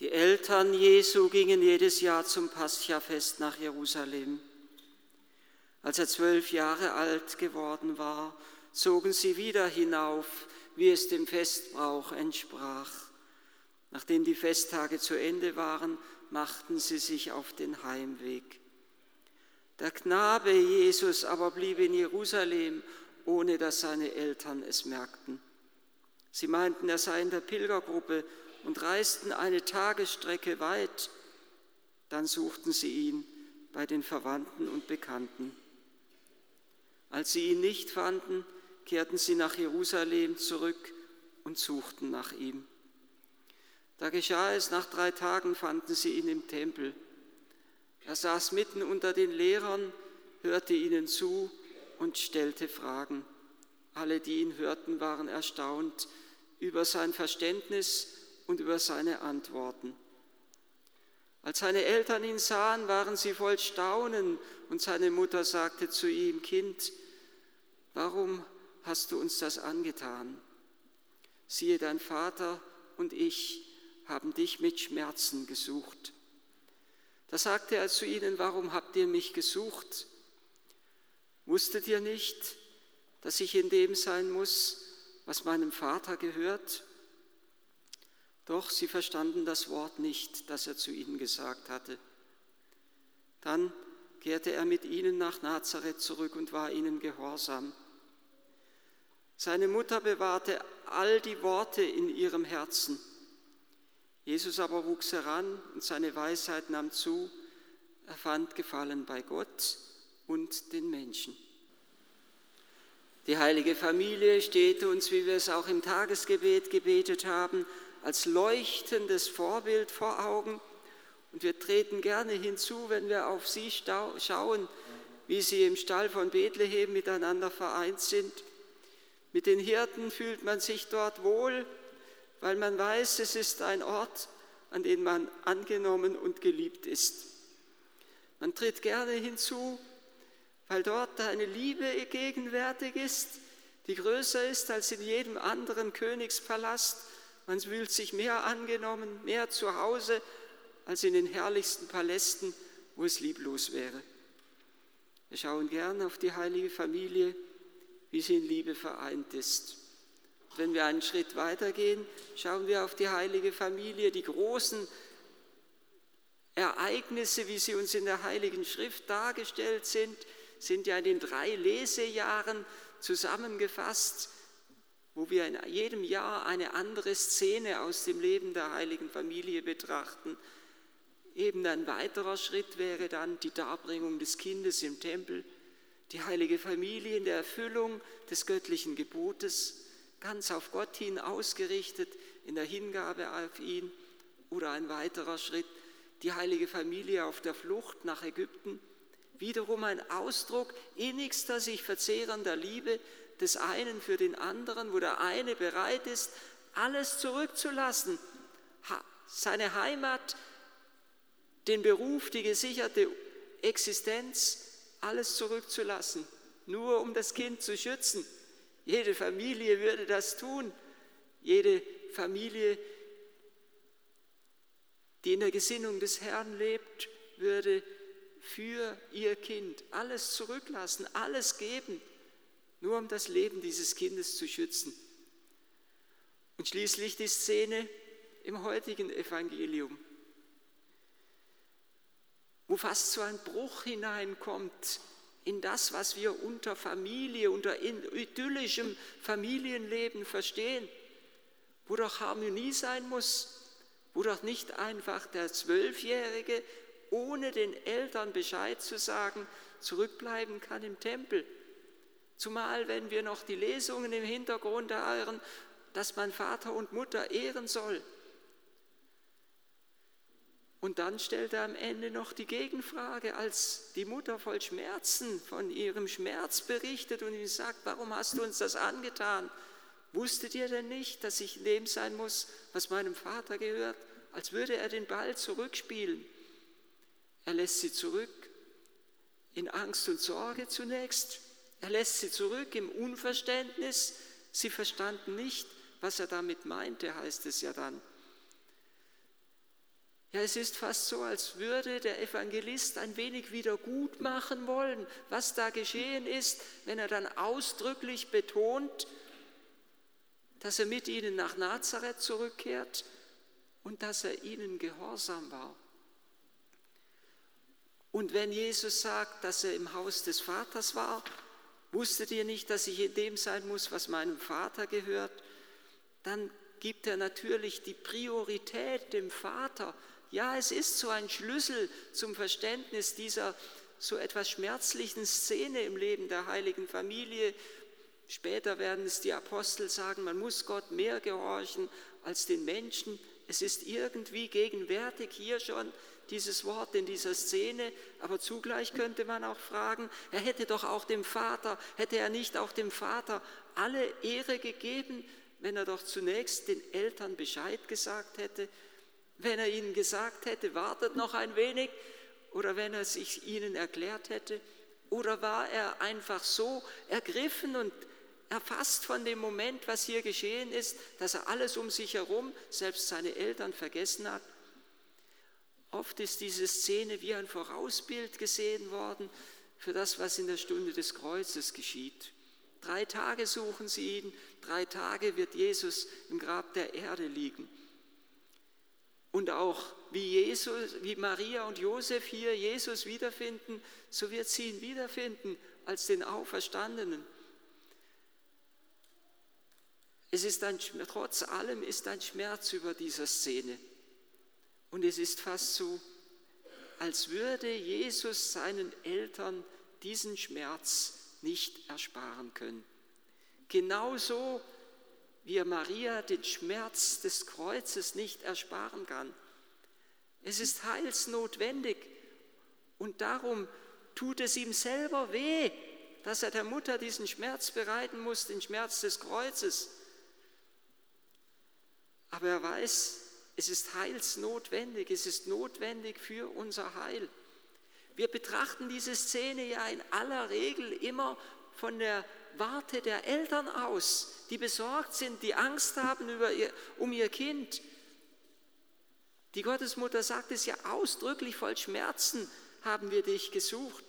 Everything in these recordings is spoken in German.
Die Eltern Jesu gingen jedes Jahr zum Paschafest nach Jerusalem. Als er zwölf Jahre alt geworden war, zogen sie wieder hinauf, wie es dem Festbrauch entsprach. Nachdem die Festtage zu Ende waren, machten sie sich auf den Heimweg. Der Knabe Jesus aber blieb in Jerusalem, ohne dass seine Eltern es merkten. Sie meinten, er sei in der Pilgergruppe und reisten eine Tagesstrecke weit. Dann suchten sie ihn bei den Verwandten und Bekannten. Als sie ihn nicht fanden, kehrten sie nach Jerusalem zurück und suchten nach ihm. Da geschah es, nach drei Tagen fanden sie ihn im Tempel. Er saß mitten unter den Lehrern, hörte ihnen zu und stellte Fragen. Alle, die ihn hörten, waren erstaunt über sein Verständnis und über seine Antworten. Als seine Eltern ihn sahen, waren sie voll Staunen und seine Mutter sagte zu ihm, Kind, warum hast du uns das angetan? Siehe, dein Vater und ich haben dich mit Schmerzen gesucht. Da sagte er zu ihnen, warum habt ihr mich gesucht? Wusstet ihr nicht, dass ich in dem sein muss, was meinem Vater gehört? Doch sie verstanden das Wort nicht, das er zu ihnen gesagt hatte. Dann kehrte er mit ihnen nach Nazareth zurück und war ihnen gehorsam. Seine Mutter bewahrte all die Worte in ihrem Herzen. Jesus aber wuchs heran und seine Weisheit nahm zu. Er fand Gefallen bei Gott und den Menschen. Die heilige Familie steht uns, wie wir es auch im Tagesgebet gebetet haben, als leuchtendes Vorbild vor Augen. Und wir treten gerne hinzu, wenn wir auf sie schauen, wie sie im Stall von Bethlehem miteinander vereint sind. Mit den Hirten fühlt man sich dort wohl, weil man weiß, es ist ein Ort, an dem man angenommen und geliebt ist. Man tritt gerne hinzu, weil dort eine Liebe gegenwärtig ist, die größer ist als in jedem anderen Königspalast. Man fühlt sich mehr angenommen, mehr zu Hause als in den herrlichsten Palästen, wo es lieblos wäre. Wir schauen gern auf die heilige Familie, wie sie in Liebe vereint ist. Wenn wir einen Schritt weitergehen, schauen wir auf die heilige Familie, die großen Ereignisse, wie sie uns in der Heiligen Schrift dargestellt sind, sind ja in den drei Lesejahren zusammengefasst, wo wir in jedem Jahr eine andere Szene aus dem Leben der heiligen Familie betrachten. Eben ein weiterer Schritt wäre dann die Darbringung des Kindes im Tempel, die heilige Familie in der Erfüllung des göttlichen Gebotes, ganz auf Gott hin ausgerichtet, in der Hingabe auf ihn. Oder ein weiterer Schritt, die heilige Familie auf der Flucht nach Ägypten, wiederum ein Ausdruck innigster, sich verzehrender Liebe des einen für den anderen, wo der eine bereit ist, alles zurückzulassen, seine Heimat, den Beruf, die gesicherte Existenz, alles zurückzulassen, nur um das Kind zu schützen. Jede Familie würde das tun. Jede Familie, die in der Gesinnung des Herrn lebt, würde für ihr Kind alles zurücklassen, alles geben, nur um das Leben dieses Kindes zu schützen. Und schließlich die Szene im heutigen Evangelium wo fast so ein Bruch hineinkommt in das, was wir unter Familie, unter idyllischem Familienleben verstehen, wo doch Harmonie sein muss, wo doch nicht einfach der Zwölfjährige ohne den Eltern Bescheid zu sagen zurückbleiben kann im Tempel. Zumal wenn wir noch die Lesungen im Hintergrund hören, dass man Vater und Mutter ehren soll. Und dann stellt er am Ende noch die Gegenfrage, als die Mutter voll Schmerzen von ihrem Schmerz berichtet und ihm sagt, warum hast du uns das angetan? Wusstet ihr denn nicht, dass ich in dem sein muss, was meinem Vater gehört? Als würde er den Ball zurückspielen. Er lässt sie zurück in Angst und Sorge zunächst. Er lässt sie zurück im Unverständnis. Sie verstanden nicht, was er damit meinte, heißt es ja dann. Ja, es ist fast so, als würde der Evangelist ein wenig wieder gut machen wollen, was da geschehen ist, wenn er dann ausdrücklich betont, dass er mit ihnen nach Nazareth zurückkehrt und dass er ihnen gehorsam war. Und wenn Jesus sagt, dass er im Haus des Vaters war, wusstet ihr nicht, dass ich in dem sein muss, was meinem Vater gehört, dann gibt er natürlich die Priorität dem Vater. Ja, es ist so ein Schlüssel zum Verständnis dieser so etwas schmerzlichen Szene im Leben der heiligen Familie. Später werden es die Apostel sagen, man muss Gott mehr gehorchen als den Menschen. Es ist irgendwie gegenwärtig hier schon dieses Wort in dieser Szene, aber zugleich könnte man auch fragen, er hätte doch auch dem Vater, hätte er nicht auch dem Vater alle Ehre gegeben, wenn er doch zunächst den Eltern Bescheid gesagt hätte, wenn er ihnen gesagt hätte, wartet noch ein wenig, oder wenn er sich ihnen erklärt hätte, oder war er einfach so ergriffen und erfasst von dem Moment, was hier geschehen ist, dass er alles um sich herum, selbst seine Eltern vergessen hat Oft ist diese Szene wie ein Vorausbild gesehen worden für das, was in der Stunde des Kreuzes geschieht. Drei Tage suchen sie ihn, drei Tage wird Jesus im Grab der Erde liegen. Und auch wie, Jesus, wie Maria und Josef hier Jesus wiederfinden, so wird sie ihn wiederfinden als den Auferstandenen. Es ist ein, trotz allem ist ein Schmerz über dieser Szene. Und es ist fast so, als würde Jesus seinen Eltern diesen Schmerz nicht ersparen können. Genauso wie er Maria den Schmerz des Kreuzes nicht ersparen kann. Es ist heilsnotwendig und darum tut es ihm selber weh, dass er der Mutter diesen Schmerz bereiten muss, den Schmerz des Kreuzes. Aber er weiß, es ist heilsnotwendig, es ist notwendig für unser Heil. Wir betrachten diese Szene ja in aller Regel immer von der Warte der Eltern aus, die besorgt sind, die Angst haben ihr, um ihr Kind. Die Gottesmutter sagt es ja ausdrücklich, voll Schmerzen haben wir dich gesucht.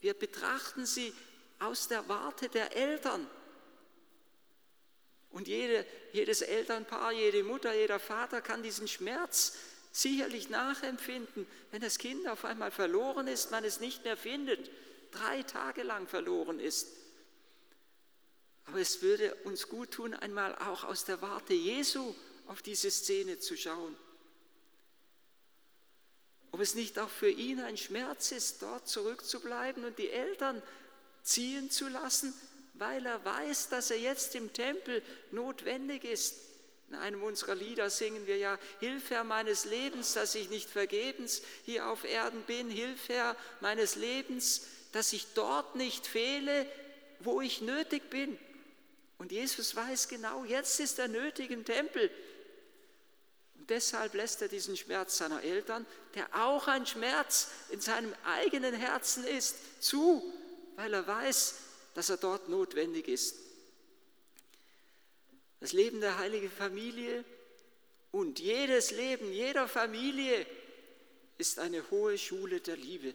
Wir betrachten sie aus der Warte der Eltern. Und jede, jedes Elternpaar, jede Mutter, jeder Vater kann diesen Schmerz sicherlich nachempfinden, wenn das Kind auf einmal verloren ist, man es nicht mehr findet, drei Tage lang verloren ist. Aber es würde uns gut tun, einmal auch aus der Warte Jesu auf diese Szene zu schauen. Ob es nicht auch für ihn ein Schmerz ist, dort zurückzubleiben und die Eltern ziehen zu lassen, weil er weiß, dass er jetzt im Tempel notwendig ist. In einem unserer Lieder singen wir ja, Hilf Herr meines Lebens, dass ich nicht vergebens hier auf Erden bin, Hilf Herr meines Lebens, dass ich dort nicht fehle, wo ich nötig bin. Und Jesus weiß genau, jetzt ist er nötig im Tempel. Und deshalb lässt er diesen Schmerz seiner Eltern, der auch ein Schmerz in seinem eigenen Herzen ist, zu, weil er weiß, dass er dort notwendig ist. Das Leben der heiligen Familie und jedes Leben jeder Familie ist eine hohe Schule der Liebe.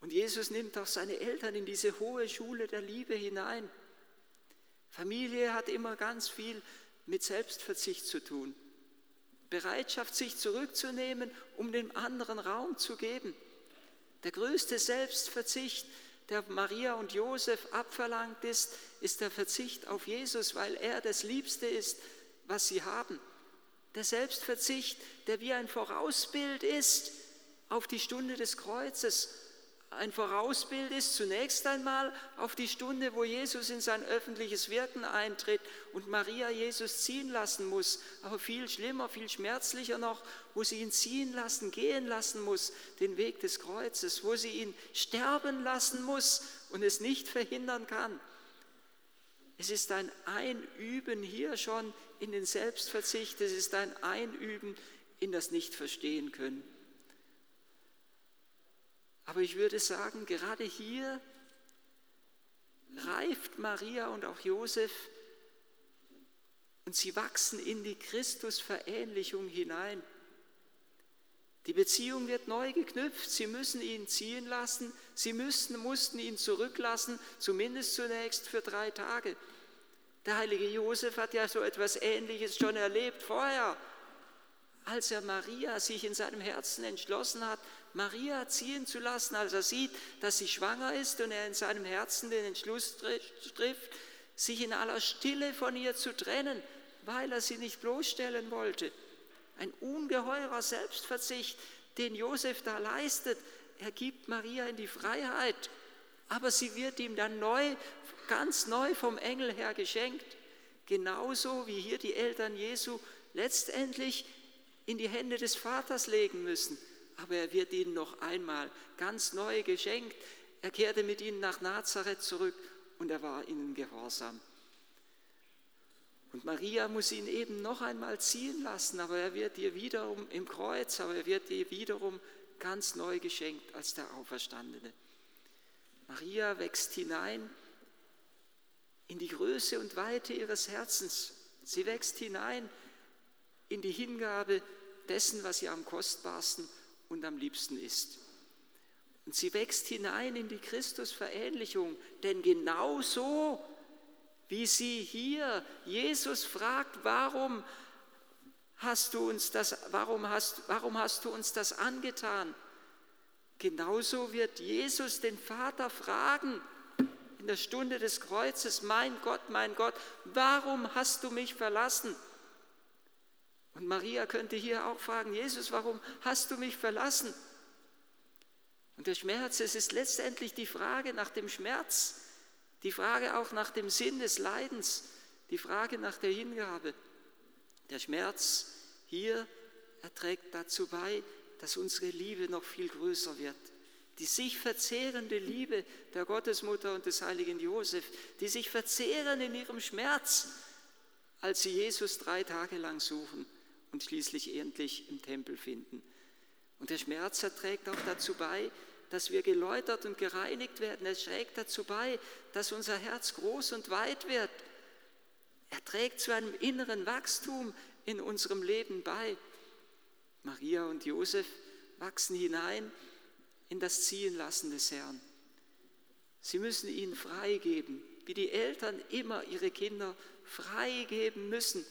Und Jesus nimmt auch seine Eltern in diese hohe Schule der Liebe hinein. Familie hat immer ganz viel mit Selbstverzicht zu tun. Bereitschaft, sich zurückzunehmen, um dem anderen Raum zu geben. Der größte Selbstverzicht der Maria und Josef abverlangt ist, ist der Verzicht auf Jesus, weil er das Liebste ist, was sie haben. Der Selbstverzicht, der wie ein Vorausbild ist auf die Stunde des Kreuzes, ein Vorausbild ist zunächst einmal auf die Stunde, wo Jesus in sein öffentliches Wirken eintritt und Maria Jesus ziehen lassen muss, aber viel schlimmer, viel schmerzlicher noch, wo sie ihn ziehen lassen, gehen lassen muss, den Weg des Kreuzes, wo sie ihn sterben lassen muss und es nicht verhindern kann. Es ist ein Einüben hier schon in den Selbstverzicht, es ist ein Einüben in das Nicht-Verstehen können. Aber ich würde sagen, gerade hier reift Maria und auch Josef und sie wachsen in die Christusverähnlichung hinein. Die Beziehung wird neu geknüpft. Sie müssen ihn ziehen lassen. Sie müssen, mussten ihn zurücklassen, zumindest zunächst für drei Tage. Der heilige Josef hat ja so etwas Ähnliches schon erlebt vorher, als er Maria sich in seinem Herzen entschlossen hat, Maria ziehen zu lassen, als er sieht, dass sie schwanger ist und er in seinem Herzen den Entschluss trifft, sich in aller Stille von ihr zu trennen, weil er sie nicht bloßstellen wollte. Ein ungeheurer Selbstverzicht, den Josef da leistet. Er gibt Maria in die Freiheit, aber sie wird ihm dann neu, ganz neu vom Engel her geschenkt. Genauso wie hier die Eltern Jesu letztendlich in die Hände des Vaters legen müssen. Aber er wird ihnen noch einmal ganz neu geschenkt. Er kehrte mit ihnen nach Nazareth zurück und er war ihnen gehorsam. Und Maria muss ihn eben noch einmal ziehen lassen, aber er wird ihr wiederum im Kreuz, aber er wird ihr wiederum ganz neu geschenkt als der Auferstandene. Maria wächst hinein in die Größe und Weite ihres Herzens. Sie wächst hinein in die Hingabe dessen, was ihr am kostbarsten und am liebsten ist. Und sie wächst hinein in die Christusverähnlichung, denn genau so wie sie hier Jesus fragt, warum hast du uns das, warum hast, warum hast du uns das angetan? Genauso wird Jesus den Vater fragen in der Stunde des Kreuzes, mein Gott, mein Gott, warum hast du mich verlassen? Und Maria könnte hier auch fragen, Jesus, warum hast du mich verlassen? Und der Schmerz, es ist letztendlich die Frage nach dem Schmerz, die Frage auch nach dem Sinn des Leidens, die Frage nach der Hingabe. Der Schmerz hier, er trägt dazu bei, dass unsere Liebe noch viel größer wird. Die sich verzehrende Liebe der Gottesmutter und des heiligen Josef, die sich verzehren in ihrem Schmerz, als sie Jesus drei Tage lang suchen und schließlich endlich im Tempel finden. Und der Schmerz trägt auch dazu bei, dass wir geläutert und gereinigt werden. Es trägt dazu bei, dass unser Herz groß und weit wird. Er trägt zu einem inneren Wachstum in unserem Leben bei. Maria und Josef wachsen hinein in das Ziehenlassen des Herrn. Sie müssen ihn freigeben, wie die Eltern immer ihre Kinder freigeben müssen,